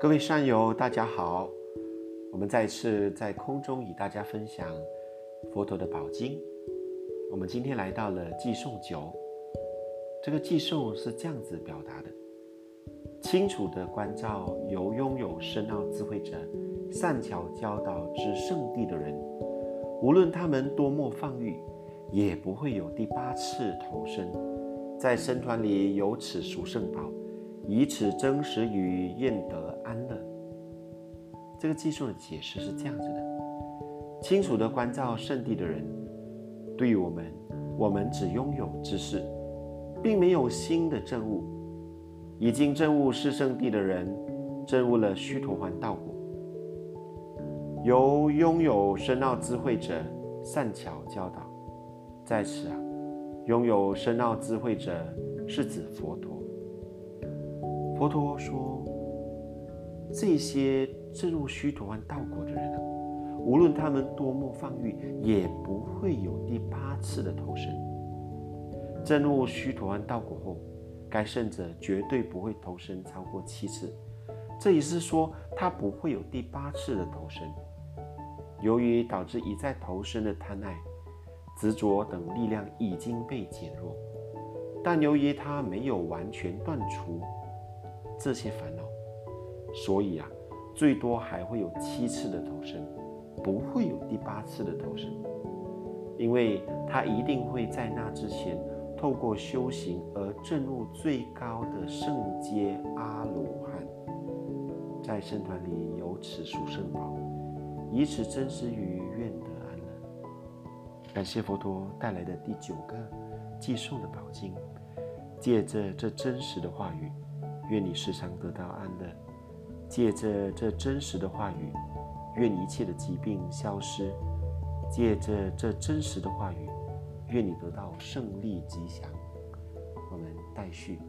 各位善友，大家好！我们再次在空中与大家分享佛陀的宝经。我们今天来到了寄送九，这个寄送是这样子表达的：清楚的关照由拥有深奥智慧者善巧教导之圣地的人，无论他们多么放欲，也不会有第八次投生，在僧团里有此殊胜宝。以此真实与愿得安乐。这个技术的解释是这样子的：清楚的关照圣地的人，对于我们，我们只拥有知识，并没有新的证悟。已经证悟是圣地的人，证悟了须陀洹道果。由拥有深奥智慧者善巧教导，在此啊，拥有深奥智慧者是指佛陀。佛陀说：“这些证入须陀洹道果的人啊，无论他们多么放欲，也不会有第八次的投生。证入须陀洹道果后，该圣者绝对不会投生超过七次。这也是说，他不会有第八次的投生。由于导致一再投生的贪爱、执着等力量已经被减弱，但由于他没有完全断除。”这些烦恼，所以啊，最多还会有七次的投生，不会有第八次的投生，因为他一定会在那之前透过修行而证入最高的圣阶阿罗汉，在圣团里有此殊胜宝，以此真实于愿得安乐。感谢佛陀带来的第九个寄送的宝经，借着这真实的话语。愿你时常得到安乐，借着这真实的话语，愿一切的疾病消失；借着这真实的话语，愿你得到胜利吉祥。我们待续。